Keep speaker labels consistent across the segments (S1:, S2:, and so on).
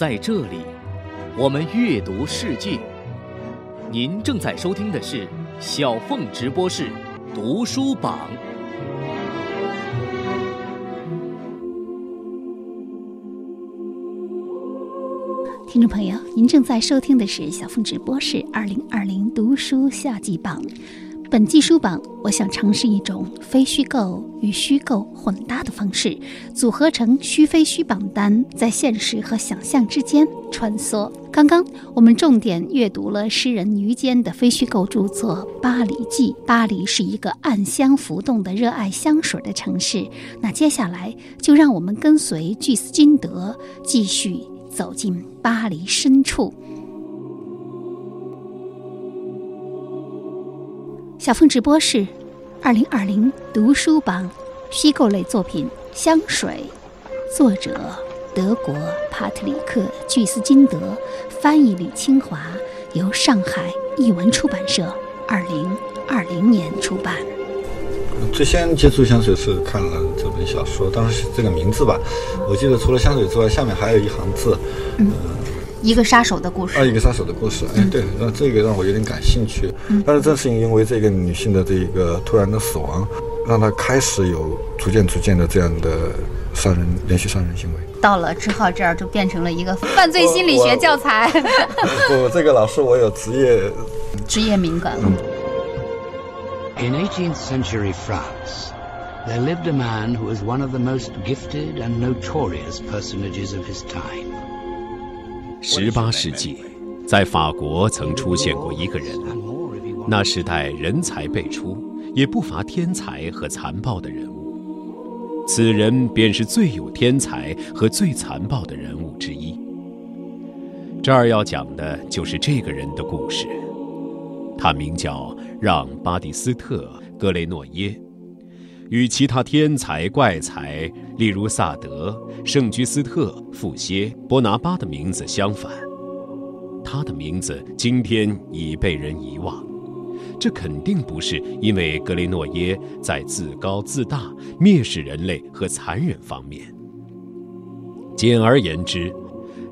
S1: 在这里，我们阅读世界。您正在收听的是小凤直播室读书榜。
S2: 听众朋友，您正在收听的是小凤直播室二零二零读书夏季榜。本季书榜，我想尝试一种非虚构与虚构混搭的方式，组合成虚非虚榜单，在现实和想象之间穿梭。刚刚我们重点阅读了诗人于坚的非虚构著作《巴黎记》。巴黎是一个暗香浮动的热爱香水的城市。那接下来就让我们跟随巨斯金德继续走进巴黎深处。小凤直播室，二零二零读书榜虚构类作品《香水》，作者德国帕特里克·巨斯金德，翻译李清华，由上海译文出版社二零二零年出版。
S3: 最先接触香水是看了这本小说，当时这个名字吧，我记得除了香水之外，下面还有一行字，
S2: 嗯。一个杀手的故事
S3: 啊，一个杀手的故事。哎，对，让这个让我有点感兴趣。但是正是因为这个女性的这一个突然的死亡，让她开始有逐渐逐渐的这样的杀人连续杀人行为。
S2: 到了志浩这儿，就变成了一个犯罪心理学教材。
S3: 不，这个老师我有职业
S2: 职业敏感。
S4: In 18th century France, there lived a man who was one of the most gifted and notorious personages of his time.
S5: 十八世纪，在法国曾出现过一个人，那时代人才辈出，也不乏天才和残暴的人物。此人便是最有天才和最残暴的人物之一。这儿要讲的就是这个人的故事。他名叫让·巴蒂斯特·格雷诺耶，与其他天才怪才。例如萨德、圣居斯特、富歇、波拿巴的名字相反，他的名字今天已被人遗忘。这肯定不是因为格雷诺耶在自高自大、蔑视人类和残忍方面。简而言之，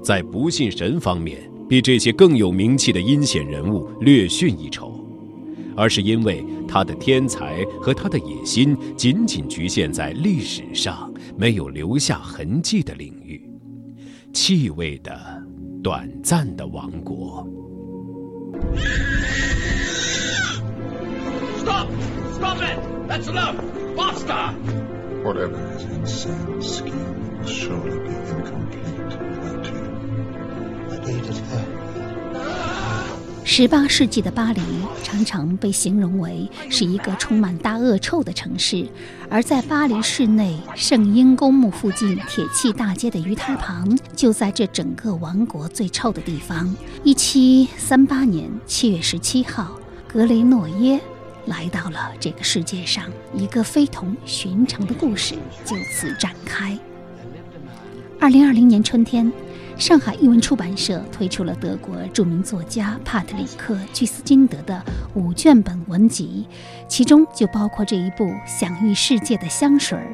S5: 在不信神方面，比这些更有名气的阴险人物略逊一筹。而是因为他的天才和他的野心仅仅局限在历史上没有留下痕迹的领域，气味的短暂的王国。
S6: Stop! Stop it! That's enough! Basta!
S7: Whatever his insane scheme will surely be incomplete without you. I needed her.
S2: 十八世纪的巴黎常常被形容为是一个充满大恶臭的城市，而在巴黎市内圣婴公墓附近铁器大街的鱼摊旁，就在这整个王国最臭的地方。一七三八年七月十七号，格雷诺耶来到了这个世界上，一个非同寻常的故事就此展开。二零二零年春天。上海译文出版社推出了德国著名作家帕特里克·居斯金德的五卷本文集，其中就包括这一部享誉世界的香水儿。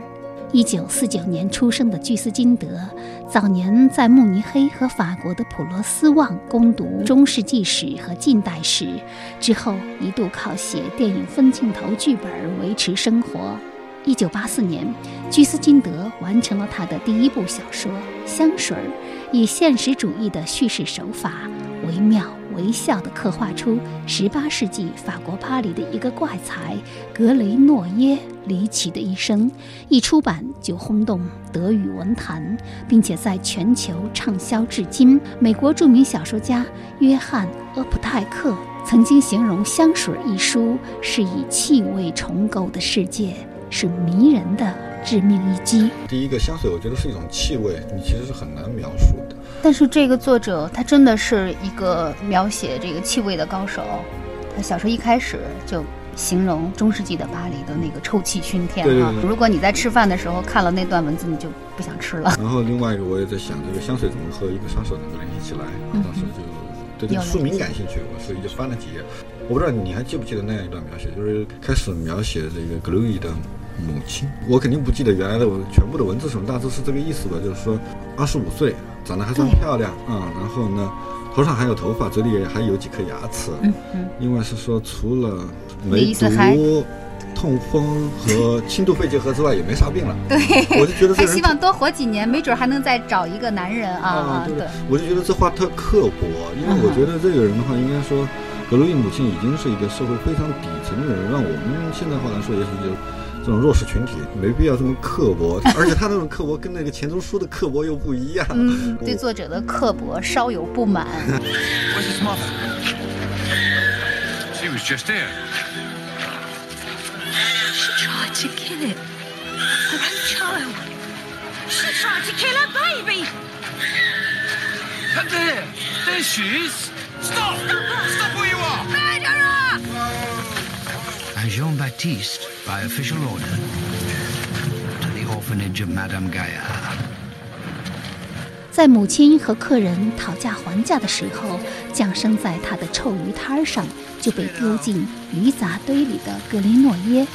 S2: 一九四九年出生的居斯金德，早年在慕尼黑和法国的普罗斯旺攻读中世纪史和近代史，之后一度靠写电影分镜头剧本维持生活。一九八四年，居斯金德完成了他的第一部小说《香水》，以现实主义的叙事手法，惟妙惟肖地刻画出十八世纪法国巴黎的一个怪才格雷诺耶离奇的一生。一出版就轰动德语文坛，并且在全球畅销至今。美国著名小说家约翰·厄普泰克曾经形容《香水》一书是以气味重构的世界。是迷人的致命一击。
S3: 第一个香水，我觉得是一种气味，你其实是很难描述的。
S2: 但是这个作者他真的是一个描写这个气味的高手。他小说一开始就形容中世纪的巴黎的那个臭气熏天
S3: 啊！
S2: 如果你在吃饭的时候看了那段文字，你就不想吃了。
S3: 然后另外一个我也在想，这个香水怎么和一个杀手能够联系起来？当时就对这个书名感兴趣，我所以就翻了几页。我不知道你还记不记得那样一段描写，就是开始描写这个格鲁伊的。母亲。我肯定不记得原来的全部的文字什么，大致是这个意思吧，就是说二十五岁，长得还算漂亮啊、然后呢，头上还有头发，嘴里还有几颗牙齿。
S2: 嗯嗯，
S3: 另外是说，除了
S2: 你
S3: 梅
S2: 意思还
S3: 毒、痛风和轻度肺结核之外，也没啥病了。
S2: 对，
S3: 我就觉得这人
S2: 他希望多活几年，没准还能再找一个男人啊
S3: 啊，对
S2: 对，
S3: 我就觉得这话特刻薄，因为我觉得这个人的话，应该说，格鲁伊母亲已经是一个社会非常底层的人，让我们现在话来说，也许就这种弱势群体没必要这么刻薄，而且他那种刻薄跟那个钱钟书的刻薄又不一样。
S2: 嗯，对作者的刻薄稍有不满。
S6: Where's his mother? She was just here.
S8: She tried to kill it. Her own child. She tried to kill her baby.
S6: And there, there she is. Stop! Stop where you are!
S8: Murderer!
S4: And Jean Baptiste, by official order, to the orphanage of Madame Gaillard.
S2: 在母亲和客人讨价还价的时候，降生在他的臭鱼摊上就被丢进鱼杂堆里的格林诺耶，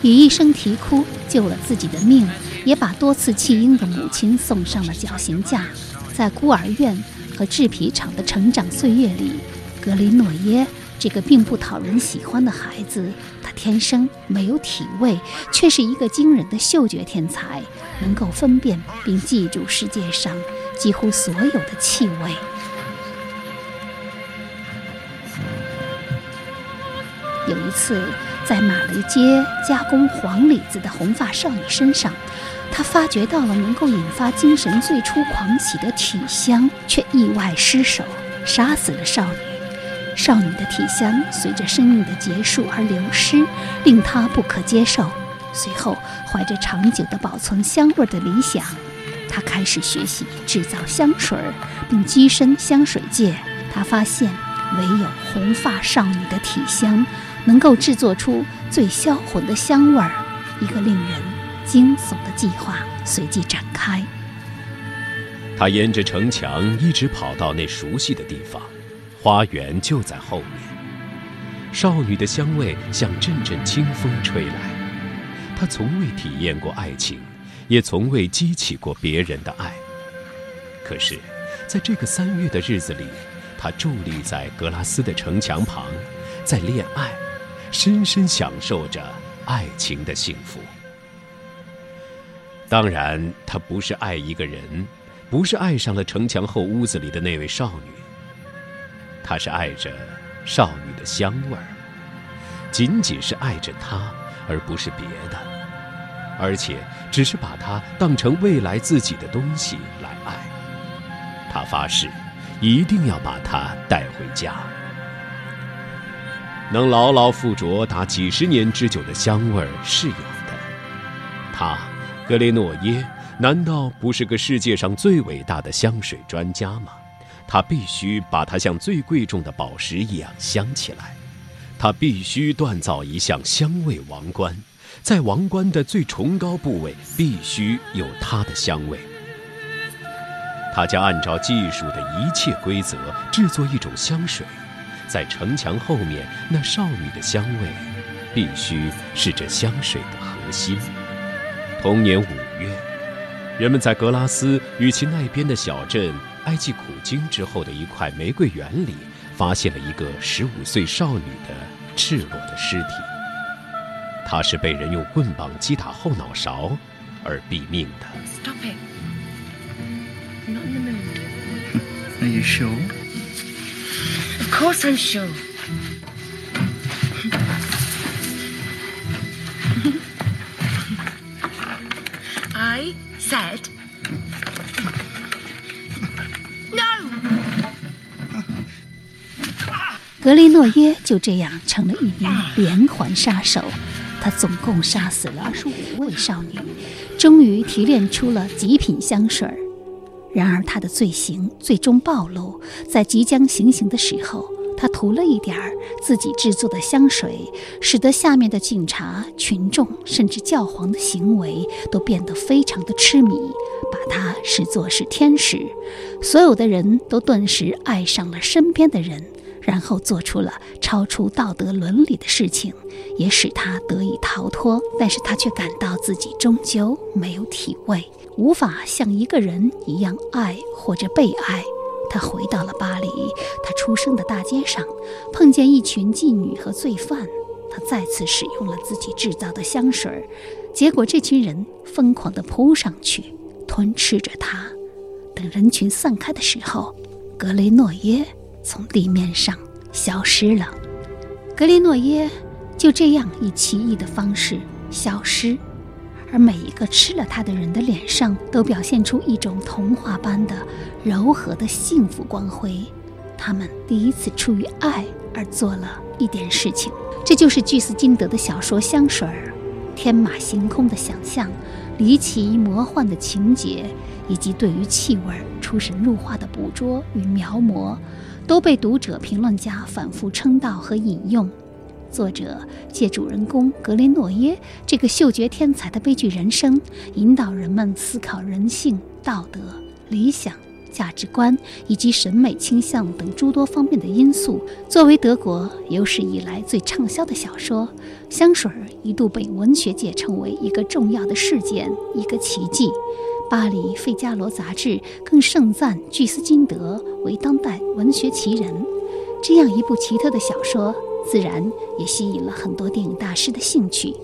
S2: 以一声啼哭救了自己的命，也把多次弃婴的母亲送上了绞刑架。在孤儿院和制皮厂的成长岁月里，格林诺耶这个并不讨人喜欢的孩子，他天生没有体味，却是一个惊人的嗅觉天才，能够分辨并记住世界上几乎所有的气味。有一次，在马雷街加工黄李子的红发少女身上，他发觉到了能够引发精神最初狂喜的体香，却意外失手，杀死了少女。少女的体香随着生命的结束而流失，令他不可接受。随后，怀着长久的保存香味的理想，他开始学习制造香水，并跻身香水界。他发现，唯有红发少女的体香能够制作出最销魂的香味儿。一个令人惊悚的计划随即展开。
S5: 他沿着城墙一直跑到那熟悉的地方，花园就在后面。少女的香味像阵阵清风吹来，她从未体验过爱情，也从未激起过别人的爱。可是，在这个三月的日子里，他伫立在格拉斯的城墙旁，在恋爱，深深享受着爱情的幸福。当然，他不是爱一个人，不是爱上了城墙后屋子里的那位少女，他是爱着少女的香味儿，仅仅是爱着她，而不是别的，而且只是把她当成未来自己的东西来爱。他发誓，一定要把她带回家。能牢牢附着达几十年之久的香味儿是有的，他。格雷诺耶难道不是个世界上最伟大的香水专家吗？他必须把它像最贵重的宝石一样镶起来。他必须锻造一项香味王冠，在王冠的最崇高部位必须有它的香味。他将按照技术的一切规则制作一种香水，在城墙后面那少女的香味，必须是这香水的核心。同年五月，人们在格拉斯与其那边的小镇埃及苦经之后的一块玫瑰园里，发现了一个十五岁少女的赤裸的尸体。她是被人用棍棒击打后脑勺而毙命的。
S8: Stop it. Not in the mood.
S4: Are you sure?
S8: Of course I'm sure. I said
S2: 格雷诺耶就这样成了一名连环杀手。他总共杀死了二十五位少女，终于提炼出了极品香水儿。然而，他的罪行最终暴露，在即将行刑的时候，他涂了一点儿自己制作的香水，使得下面的警察、群众甚至教皇的行为都变得非常的痴迷，把他视作是天使。所有的人都顿时爱上了身边的人。然后做出了超出道德伦理的事情，也使他得以逃脱。但是他却感到自己终究没有体味，无法像一个人一样爱或者被爱。他回到了巴黎，他出生的大街上，碰见一群妓女和罪犯。他再次使用了自己制造的香水，结果这群人疯狂地扑上去，吞吃着他。等人群散开的时候，格雷诺耶。从地面上消失了，格雷诺耶就这样以奇异的方式消失，而每一个吃了他的人的脸上都表现出一种童话般的柔和的幸福光辉。他们第一次出于爱而做了一点事情，这就是巨斯金德的小说《香水儿》，天马行空的想象，离奇魔幻的情节，以及对于气味出神入化的捕捉与描摹。都被读者、评论家反复称道和引用。作者借主人公格雷诺耶这个嗅觉天才的悲剧人生，引导人们思考人性、道德、理想、价值观以及审美倾向等诸多方面的因素。作为德国有史以来最畅销的小说，《香水》一度被文学界称为一个重要的事件，一个奇迹。巴黎《费加罗》杂志更盛赞巨斯金德为当代文学奇人。这样一部奇特的小说，自然也吸引了很多电影大师的兴趣。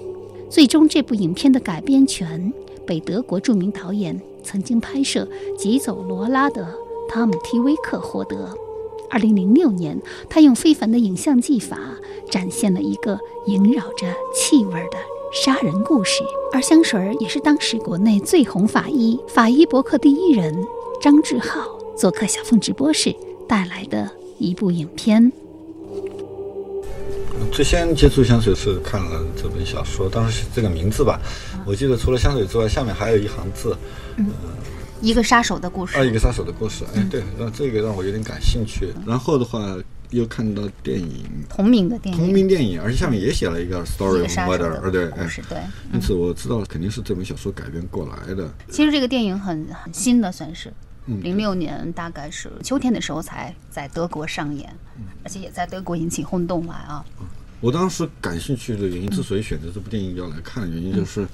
S2: 最终，这部影片的改编权被德国著名导演、曾经拍摄《疾走罗拉》的汤姆·提威克获得。二零零六年，他用非凡的影像技法展现了一个萦绕着气味的。杀人故事，而香水儿也是当时国内最红法医、法医博客第一人张志浩做客小凤直播室带来的一部影片。
S3: 最先接触香水是看了这本小说，当时这个名字吧，我记得除了香水之外，下面还有一行字，
S2: 嗯，一个杀手的故事。
S3: 啊，一个杀手的故事，哎，对，让这个让我有点感兴趣。然后的话。又看到电影。
S2: 同名的电影，
S3: 同名电影，而且下面也写了一个 story of murder，对，
S2: 哎，对，
S3: 因此我知道肯定是这本小说改编过来的。
S2: 其实这个电影很很新的，算是。零六年大概是秋天的时候才在德国上演，而且也在德国引起轰动来啊。
S3: 我当时感兴趣的原因，之所以选择这部电影要来看的原因，就是。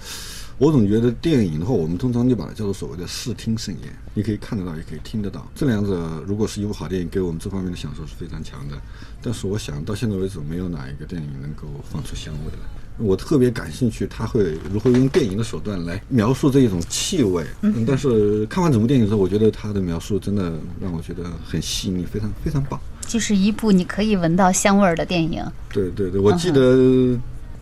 S3: 我总觉得电影的话，我们通常就把它叫做所谓的视听盛宴，你可以看得到，也可以听得到。这两者如果是一部好电影，给我们这方面的享受是非常强的。但是我想到现在为止，没有哪一个电影能够放出香味来。我特别感兴趣，他会如何用电影的手段来描述这一种气味。嗯，但是看完整部电影之后，我觉得他的描述真的让我觉得很细腻，非常非常棒。
S2: 就是一部你可以闻到香味儿的电影。
S3: 对对对，我记得。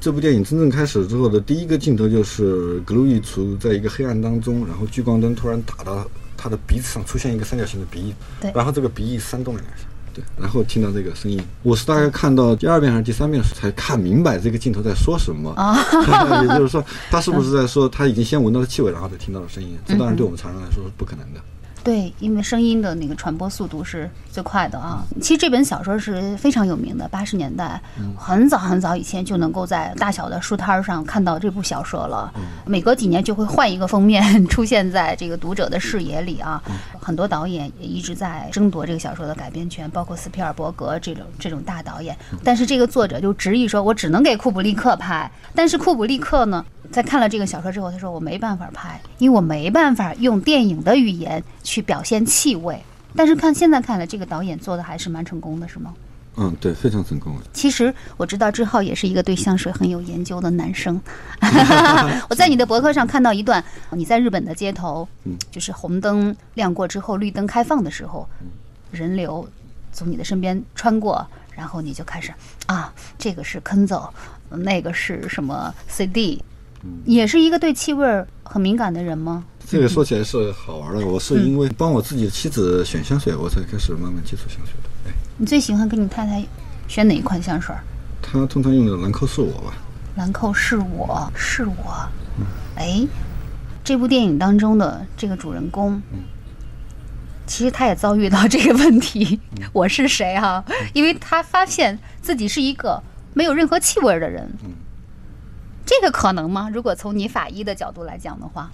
S3: 这部电影真正开始之后的第一个镜头就是格鲁伊处在一个黑暗当中，然后聚光灯突然打到他的鼻子上，出现一个三角形的鼻翼，
S2: 对，
S3: 然后这个鼻翼扇动了两下，对，然后听到这个声音，我是大概看到第二遍还是第三遍才看明白这个镜头在说什么，啊，也就是说 他是不是在说他已经先闻到了气味，然后再听到了声音？这当然对我们常人来说是不可能的。
S2: 对，因为声音的那个传播速度是最快的啊。其实这本小说是非常有名的，八十年代很早很早以前就能够在大小的书摊上看到这部小说了。每隔几年就会换一个封面出现在这个读者的视野里啊。很多导演也一直在争夺这个小说的改编权，包括斯皮尔伯格这种这种大导演。但是这个作者就执意说，我只能给库布利克拍。但是库布利克呢？在看了这个小说之后，他说：“我没办法拍，因为我没办法用电影的语言去表现气味。但是看现在看来，这个导演做的还是蛮成功的，是吗？”
S3: 嗯，对，非常成功。
S2: 其实我知道志浩也是一个对香水很有研究的男生。我在你的博客上看到一段，你在日本的街头，就是红灯亮过之后，绿灯开放的时候，人流从你的身边穿过，然后你就开始啊，这个是 Kenzo，那个是什么 CD。也是一个对气味很敏感的人吗？
S3: 这个说起来是好玩的。我是因为帮我自己的妻子选香水，我才开始慢慢接触香水的。哎，
S2: 你最喜欢跟你太太选哪一款香水？
S3: 她通常用的兰蔻是我吧？
S2: 兰蔻是我是我。哎，这部电影当中的这个主人公，其实他也遭遇到这个问题。我是谁哈？因为他发现自己是一个没有任何气味的人。这个可能吗？如果从你法医的角度来讲的话，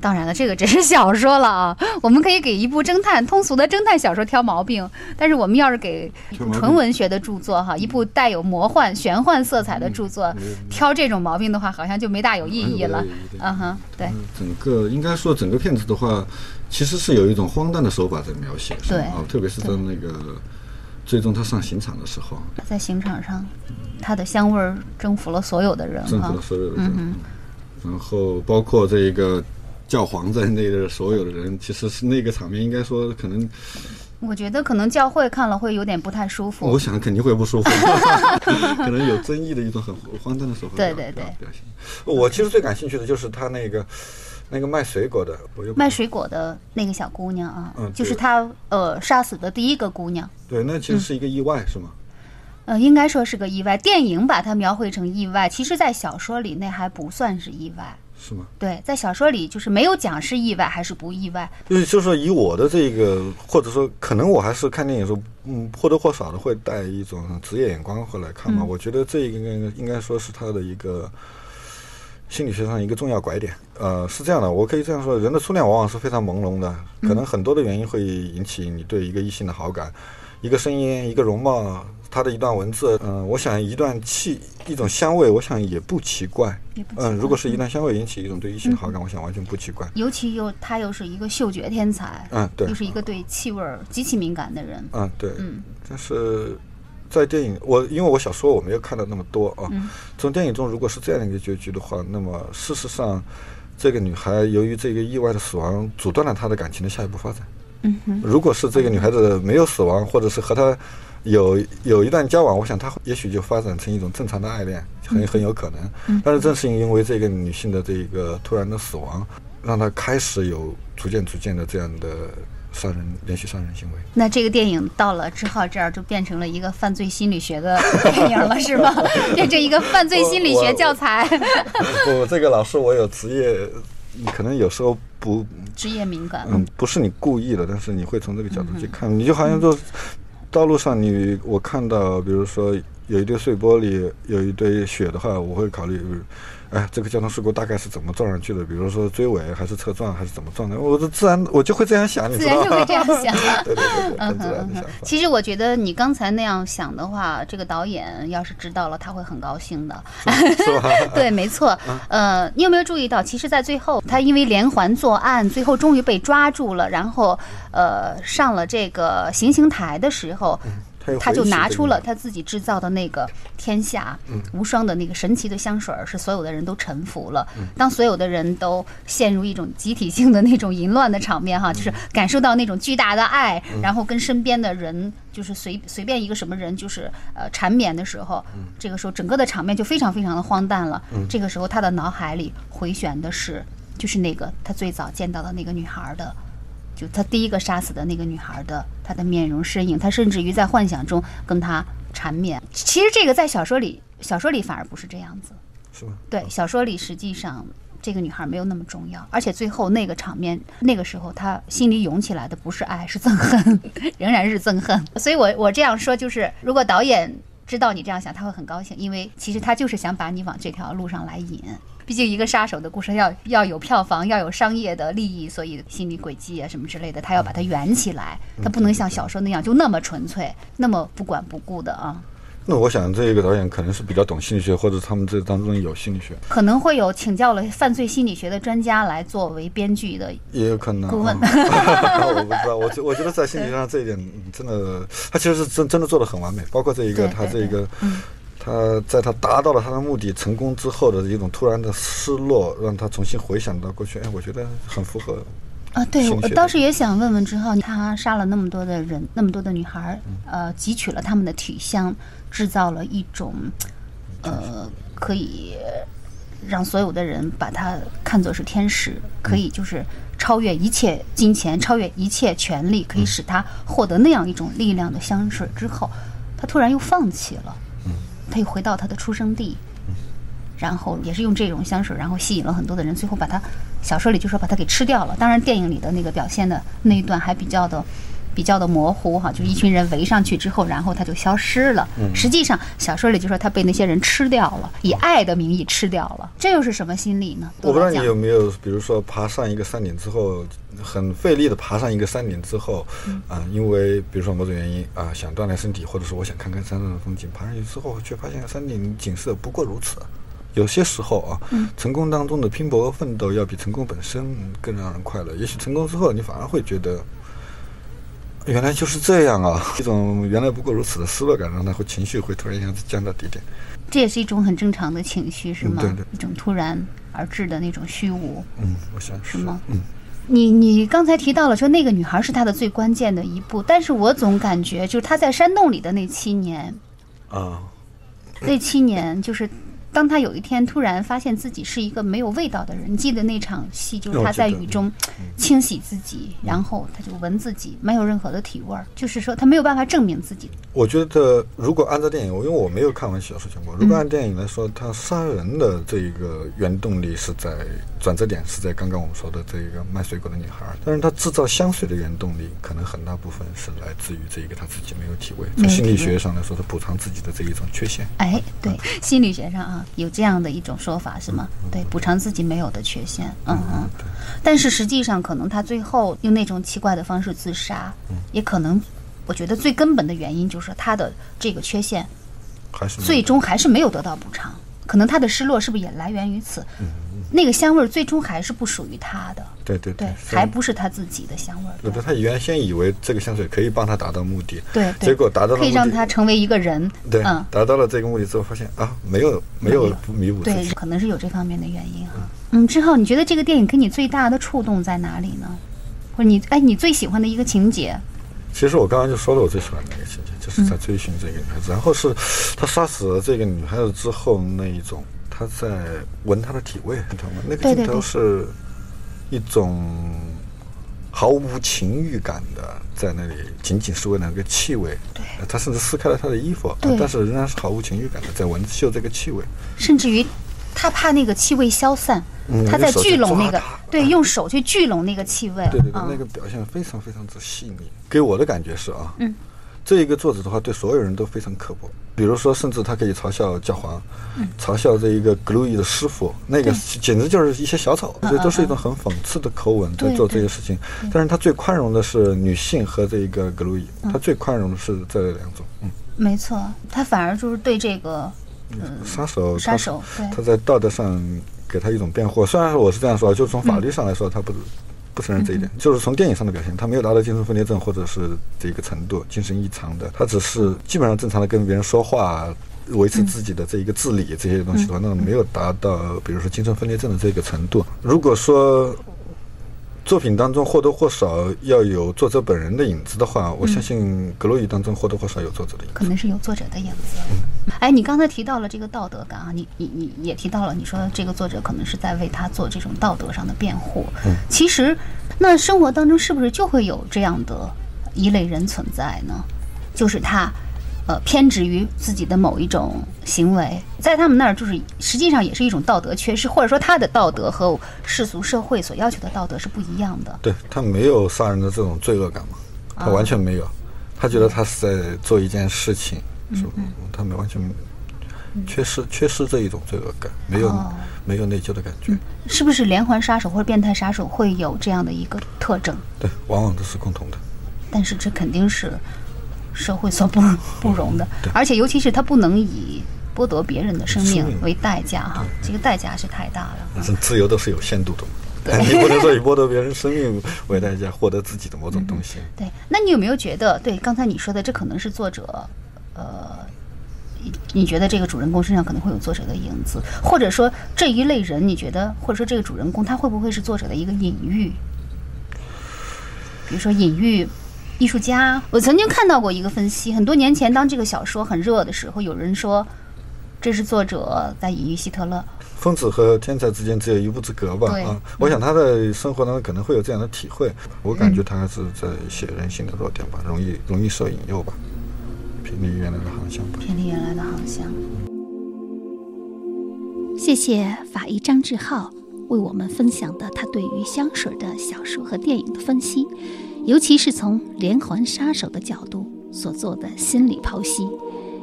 S6: 当然了，这个只是小说了啊。我们可以给一部侦探通俗的侦探小说挑毛病，但是我们要是给纯文学的著作哈，一部带有魔幻、玄幻色彩的著作，挑这种毛病的话，好像就没大有意义了。嗯哼，对。
S3: 整个应该说整个片子的话，其实是有一种荒诞的手法在描写，
S6: 对
S3: 啊，特别是在那个最终他上刑场的时候，
S6: 在刑场上，他的香味儿征服了所有的人
S3: 征服了。所有的人，然后包括这个教皇在内的所有的人，其实是那个场面，应该说可能，
S6: 我觉得可能教会看了会有点不太舒服。
S3: 我想肯定会不舒服，可能有争议的一种很荒诞的手法
S6: 对对对
S3: 表现。我其实最感兴趣的就是他那个那个卖水果的，我又
S6: 卖水果的那个小姑娘啊，
S3: 嗯
S6: 就是
S3: 对
S6: 他呃杀死的第一个姑娘。
S3: 对，那其实是一个意外，是吗？
S6: 呃，应该说是个意外。电影把它描绘成意外，其实，在小说里那还不算是意外。
S3: 是吗？
S6: 对，在小说里就是没有讲是意外还是不意外。
S3: 就是就是以我的这个，或者说可能我还是看电影的时候，嗯，或多或少的会带一种职业眼光会来看嘛。
S6: 嗯
S3: 我觉得这个应该应该说是他的一个心理学上一个重要拐点。呃，是这样的，我可以这样说，人的初恋往往是非常朦胧的，可能很多的原因会引起你对一个异性的好感，一个声音，一个容貌。他的一段文字，嗯、我想一段气，一种香味，我想
S6: 也不奇怪。
S3: 嗯，如果是一段香味引起一种对异性的好感，我想完全不奇怪。
S6: 尤其又他又是一个嗅觉天才，
S3: 嗯，对，
S6: 又是一个对气味极其敏感的人。
S3: 嗯，对，
S6: 嗯，
S3: 但是在电影，我因为我小说我没有看到那么多啊。
S6: 嗯
S3: 从电影中，如果是这样的一个结局的话，那么事实上，这个女孩由于这个意外的死亡，阻断了她的感情的下一步发展。
S6: 嗯哼，
S3: 如果是这个女孩子没有死亡，或者是和他有有一段交往，我想她也许就发展成一种正常的爱恋，很很有可能。但是正是因为这个女性的这个突然的死亡，让她开始有逐渐逐渐的这样的杀人连续杀人行为。
S6: 那这个电影到了之后这儿就变成了一个犯罪心理学的 电影了，是吗？变成一个犯罪心理学教材，
S3: 不，这个老师我有职业，可能有时候不，
S6: 职业敏感。
S3: 嗯，不是你故意的，但是你会从这个角度去看，你就好像说，道路上你我看到，比如说有一堆碎玻璃，有一堆血的话，我会考虑，哎，这个交通事故大概是怎么撞上去的？比如说追尾还是侧撞还是怎么撞的？我就自然我就会这样想，你？
S6: 自然就会这样想。
S3: 对对对 很自
S6: 哼嗯哼
S3: 然的想法。
S6: 其实我觉得你刚才那样想的话，这个导演要是知道了，他会很高兴的。
S3: 是吧？
S6: 对，没错。呃，你有没有注意到，其实，在最后，他因为连环作案，最后终于被抓住了，然后呃上了这个行刑台的时候。
S3: 他
S6: 就拿出了他自己制造的那个天下无双的那个神奇的香水儿，使所有的人都臣服了。当所有的人都陷入一种集体性的那种淫乱的场面，哈，就是感受到那种巨大的爱，然后跟身边的人就是随随便一个什么人就是呃缠绵的时候，这个时候整个的场面就非常非常的荒诞了。这个时候他的脑海里回旋的是，就是那个他最早见到的那个女孩儿的。就他第一个杀死的那个女孩的她的面容身影，他甚至于在幻想中跟她缠绵。其实这个在小说里，小说里反而不是这样子。
S3: 是吗？
S6: 对，小说里实际上这个女孩没有那么重要，而且最后那个场面，那个时候她心里涌起来的不是爱，是憎恨，仍然是憎恨。所以我我这样说就是，如果导演知道你这样想，他会很高兴，因为其实他就是想把你往这条路上来引。毕竟一个杀手的故事要要有票房，要有商业的利益，所以心理轨迹啊什么之类的，他要把它圆起来，他不能像小说那样就那么纯粹，那么不管不顾的啊。
S3: 那我想这个导演可能是比较懂心理学，或者他们这当中有心理学，
S6: 可能会有请教了犯罪心理学的专家来作为编剧的
S3: 也有可能。
S6: 顾问
S3: 嗯我不知道，我觉我觉得在心理学上这一点嗯真的，他其实是真真的做的很完美，包括这一个
S6: 对对对
S3: 他这一个。他在他达到了他的目的成功之后的一种突然的失落，让他重新回想到过去，哎，我觉得很符合。
S6: 啊，对，我
S3: 心理学的
S6: 倒是也想问问之后，他杀了那么多的人，那么多的女孩呃，汲取了他们的体香，制造了一种，呃，可以让所有的人把他看作是天使，可
S3: 嗯
S6: 以就是超越一切金钱，超越一切权利，可以使他获得那样一种力量的香水之后，他突然又放弃了，
S3: 嗯
S6: 他又回到他的出生地。然后也是用这种香水，然后吸引了很多的人，最后把他小说里就说把他给吃掉了。当然，电影里的那个表现的那一段还比较的，比较的模糊哈，就是一群人围上去之后，然后他就消失了。实际上小说里就说他被那些人吃掉了，以爱的名义吃掉了，这又是什么心理呢？
S3: 我不知道你有没有，比如说爬上一个山顶之后，很费力的爬上一个山顶之后，啊、因为比如说某种原因啊、想锻炼身体，或者是我想看看山上的风景，爬上去之后却发现山顶景色不过如此。有些时候啊，成功当中的拼搏和奋斗要比成功本身更让人快乐。也许成功之后，你反而会觉得，原来就是这样啊，一种原来不过如此的失落感，让他会情绪会突然一下子降到低点。
S6: 这也是一种很正常的情绪，是吗？
S3: 嗯对对
S6: 一种突然而至的那种虚无。
S3: 嗯，我想是
S6: 吗
S3: 嗯。
S6: 你你刚才提到了说那个女孩是他的最关键的一步，但是我总感觉就是他在山洞里的那七年，
S3: 啊，
S6: 那七年就是。当他有一天突然发现自己是一个没有味道的人，你记得那场戏，就是他在雨中清洗自己，然后他就闻自己，没有任何的体味儿，就是说他没有办法证明自己。
S3: 我觉得，如果按照电影，因为我没有看完小说全部，如果按电影来说，他杀人的这一个原动力是在转折点是在刚刚我们说的这一个卖水果的女孩，但是她制造香水的原动力可能很大部分是来自于这一个她自己没有体味，从心理学上来说，她补偿自己的这一种缺陷。
S6: 哎，对，心理学上啊有这样的一种说法是吗？对，补偿自己没有的缺陷。嗯嗯。但是实际上，可能她最后用那种奇怪的方式自杀，也可能，我觉得最根本的原因就是她的这个缺陷
S3: 还是
S6: 最终还是没有得到补偿。可能她的失落是不是也来源于此？那个香味儿最终还是不属于他的，
S3: 对对
S6: 对，还不是他自己的香味儿。
S3: 对对，他原先以为这个香水可以帮他达到目的，
S6: 对，对
S3: 结果达到了
S6: 可以让他成为一个人。
S3: 对，
S6: 嗯，
S3: 达到了这个目的之后，发现啊，没有没有弥补自
S6: 对，可能是有这方面的原因哈。嗯，之后你觉得这个电影给你最大的触动在哪里呢？或者你哎，你最喜欢的一个情节？
S3: 其实我刚刚就说了，我最喜欢的那个情节，就是在追寻这个女孩子，然后是他杀死了这个女孩子之后那一种，他在闻他的体味，你知道吗？那个镜头是一种毫无情欲感的，在那里仅仅是为了那个气味。
S6: 对
S3: 呃他甚至撕开了他的衣服，但是仍然是毫无情欲感的在闻嗅这个气味。
S6: 甚至于他怕那个气味消散，
S3: 嗯
S6: 他在聚拢那个，对，用手去聚拢那个气味。
S3: 对对对，
S6: 嗯
S3: 那个表现非常非常之细腻。给我的感觉是啊，
S6: 嗯，
S3: 这一个作者的话对所有人都非常刻薄。比如说，甚至他可以嘲笑教皇，嘲笑这一个格鲁伊的师傅，那个简直就是一些小丑，
S6: 嗯
S3: 这都是一
S6: 嗯。
S3: 种很讽刺的口吻在做这些事情。但是他最宽容的是女性和这一个格鲁伊，
S6: 嗯
S3: 他最宽容的是这两种。嗯，
S6: 没错，他反而就是对这个
S3: 杀手，
S6: 杀手
S3: 他在道德上给他一种辩护。虽然我是这样说，就从法律上来说，他不不承认这一点，就是从电影上的表现，他没有达到精神分裂症或者是这个程度，精神异常的，他只是基本上正常的跟别人说话。维持自己的这一个自理这些东西的话，那没有达到比如说精神分裂症的这个程度。如果说作品当中或多或少要有作者本人的影子的话，我相信格洛伊当中或多或少有作者的影子。
S6: 可能是有作者的影子。哎，你刚才提到了这个道德感啊，你你你也提到了，你说这个作者可能是在为他做这种道德上的辩护。
S3: 嗯，
S6: 其实那生活当中是不是就会有这样的一类人存在呢？就是他。呃，偏执于自己的某一种行为，在他们那儿就是实际上也是一种道德缺失，或者说他的道德和世俗社会所要求的道德是不一样的。
S3: 对他没有杀人的这种罪恶感嘛，他完全没有，他觉得他是在做一件事情，是吧？他们完全缺失缺失这一种罪恶感，没有、
S6: 哦
S3: 没有内疚的感觉，
S6: 是不是连环杀手或者变态杀手会有这样的一个特征？
S3: 对，往往都是共同的。
S6: 但是这肯定是社会所不 不容的，
S3: 对
S6: 而且尤其是他不能以剥夺别人的生命为代价哈，这个代价是太大了。
S3: 自由都是有限度的嘛，你不能说以剥夺别人生命为代价获得自己的某种东西。
S6: 对，那你有没有觉得，对刚才你说的，这可能是作者，呃，你你觉得这个主人公身上可能会有作者的影子，或者说这一类人，你觉得，或者说这个主人公他会不会是作者的一个隐喻？比如说隐喻艺术家，我曾经看到过一个分析，很多年前当这个小说很热的时候，有人说这是作者在隐喻希特勒。
S3: 疯子和天才之间只有一步之隔吧？
S6: 对
S3: 啊，我想他在生活当中可能会有这样的体会。我感觉他还是在写人性的弱点吧，容易容易受引诱吧，偏离原来的航向。
S6: 偏离原来的航向。
S2: 谢谢法医张志浩为我们分享的他对于香水的小说和电影的分析。尤其是从连环杀手的角度所做的心理剖析。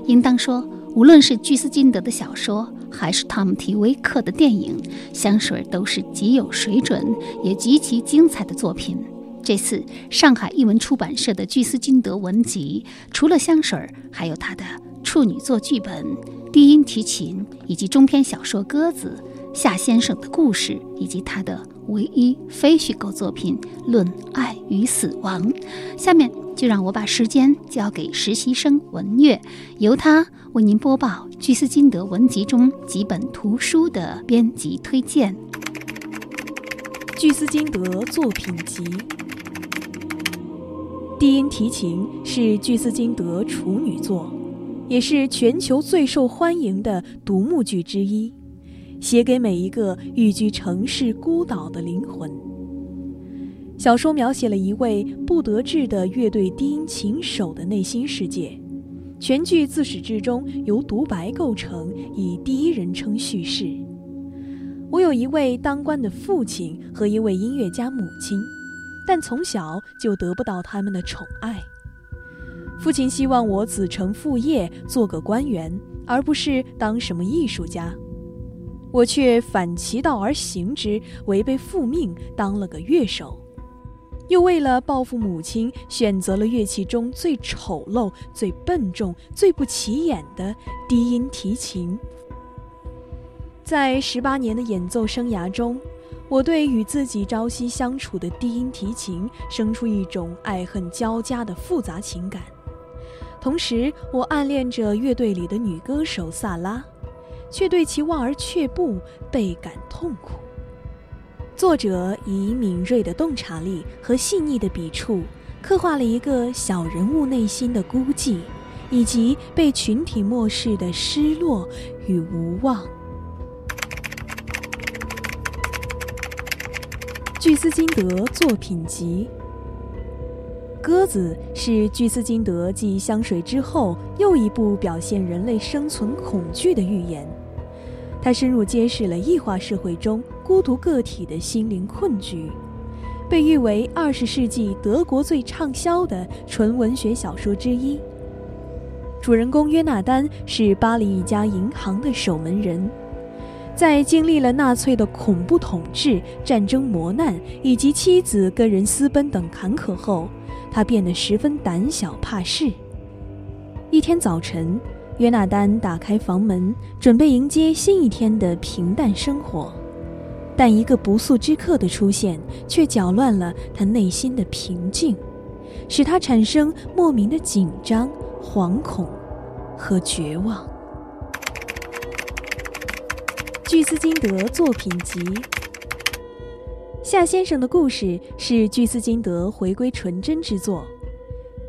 S2: 应当说，无论是居斯金德的小说，还是汤姆·提威克的电影，《香水》都是极有水准也极其精彩的作品。这次上海译文出版社的居斯金德文集，除了《香水》，还有他的处女作剧本《低音提琴》，以及中篇小说《鸽子》。夏先生的故事，以及他的唯一非虚构作品《论爱与死亡》。下面就让我把时间交给实习生文月，由他为您播报居斯金德文集中几本图书的编辑推荐。
S9: 居斯金德作品集，《低音提琴》是巨斯金德处女作，也是全球最受欢迎的独幕剧之一。写给每一个寓居城市孤岛的灵魂。小说描写了一位不得志的乐队低音琴手的内心世界，全剧自始至终由独白构成，以第一人称叙事。我有一位当官的父亲和一位音乐家母亲，但从小就得不到他们的宠爱。父亲希望我子承父业，做个官员，而不是当什么艺术家。我却反其道而行之，违背父命，当了个乐手，又为了报复母亲，选择了乐器中最丑陋、最笨重、最不起眼的低音提琴。在十八年的演奏生涯中，我对与自己朝夕相处的低音提琴生出一种爱恨交加的复杂情感，同时我暗恋着乐队里的女歌手萨拉。却对其望而却步，倍感痛苦。作者以敏锐的洞察力和细腻的笔触，刻画了一个小人物内心的孤寂，以及被群体漠视的失落与无望。巨斯金德作品集《鸽子》是巨斯金德继《香水》之后又一部表现人类生存恐惧的寓言。它深入揭示了异化社会中孤独个体的心灵困局，被誉为二十世纪德国最畅销的纯文学小说之一。主人公约纳丹是巴黎一家银行的守门人，在经历了纳粹的恐怖统治、战争磨难以及妻子跟人私奔等坎坷后，他变得十分胆小怕事。一天早晨。约纳丹打开房门，准备迎接新一天的平淡生活，但一个不速之客的出现却搅乱了他内心的平静，使他产生莫名的紧张、惶恐和绝望。巨斯金德作品集《夏先生的故事》是巨斯金德回归纯真之作。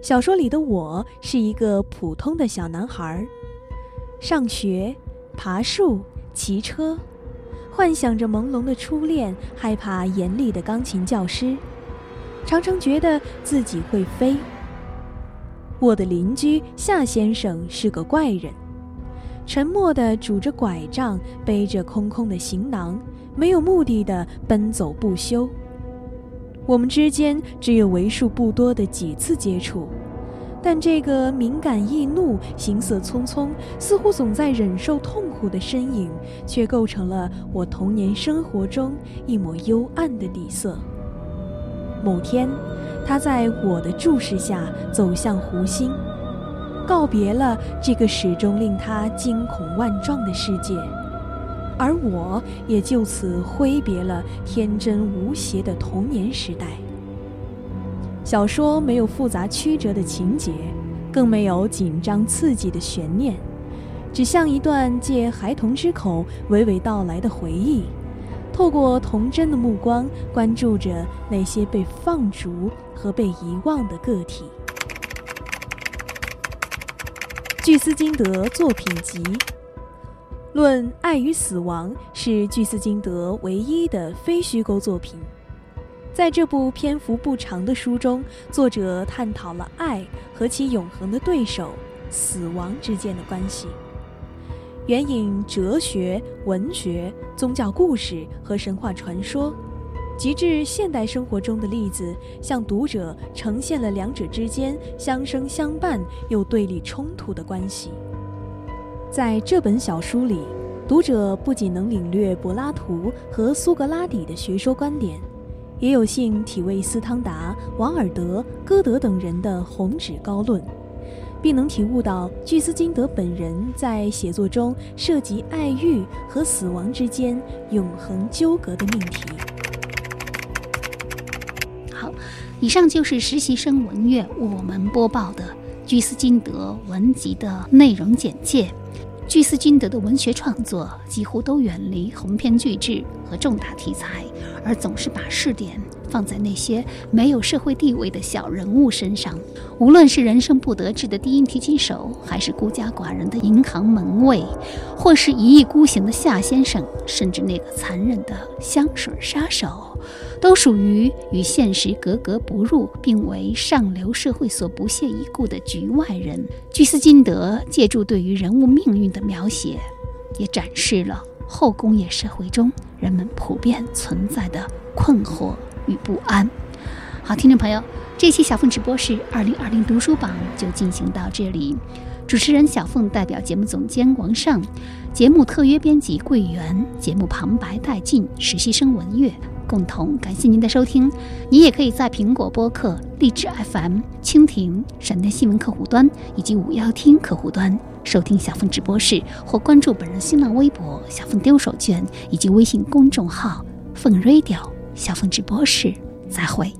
S9: 小说里的我是一个普通的小男孩。上学、爬树、骑车，幻想着朦胧的初恋，害怕严厉的钢琴教师，常常觉得自己会飞。我的邻居夏先生是个怪人，沉默地拄着拐杖，背着空空的行囊，没有目的地奔走不休。我们之间只有为数不多的几次接触。但这个敏感易怒、行色匆匆、似乎总在忍受痛苦的身影，却构成了我童年生活中一抹幽暗的底色。某天，他在我的注视下走向湖心，告别了这个始终令他惊恐万状的世界，而我也就此挥别了天真无邪的童年时代。小说没有复杂曲折的情节，更没有紧张刺激的悬念，只像一段借孩童之口娓娓道来的回忆，透过童真的目光关注着那些被放逐和被遗忘的个体。巨斯金德作品集《论爱与死亡》是巨斯金德唯一的非虚构作品。在这部篇幅不长的书中，作者探讨了爱和其永恒的对手——死亡之间的关系，援引哲学、文学、宗教故事和神话传说，极至现代生活中的例子，向读者呈现了两者之间相生相伴又对立冲突的关系。在这本小书里，读者不仅能领略柏拉图和苏格拉底的学说观点，也有幸体味斯汤达、王尔德、歌德等人的宏旨高论。并能体悟到巨斯金德本人在写作中涉及爱欲和死亡之间永恒纠葛的命题。
S2: 以上就是实习生文月为我们播报的居斯金德文集的内容简介。居斯金德的文学创作几乎都远离鸿篇巨制和重大题材，而总是把视点。放在那些没有社会地位的小人物身上，无论是人生不得志的低音提琴手，还是孤家寡人的银行门卫，或是一意孤行的夏先生，甚至那个残忍的香水杀手，都属于与现实格格不入，并为上流社会所不屑一顾的局外人。居斯金德借助对于人物命运的描写，也展示了后工业社会中人们普遍存在的困惑。与不安。好，听众朋友，这期小凤直播室二零二零读书榜就进行到这里。主持人小凤代表节目总监王尚，节目特约编辑桂圆，节目旁白戴进，实习生文月，共同感谢您的收听。你也可以在苹果播客、荔枝 FM、蜻蜓、闪电新闻客户端以及五幺听客户端收听小凤直播室，或关注本人新浪微博“小凤丢手绢”以及微信公众号“凤 radio”。小凤直播室，再会。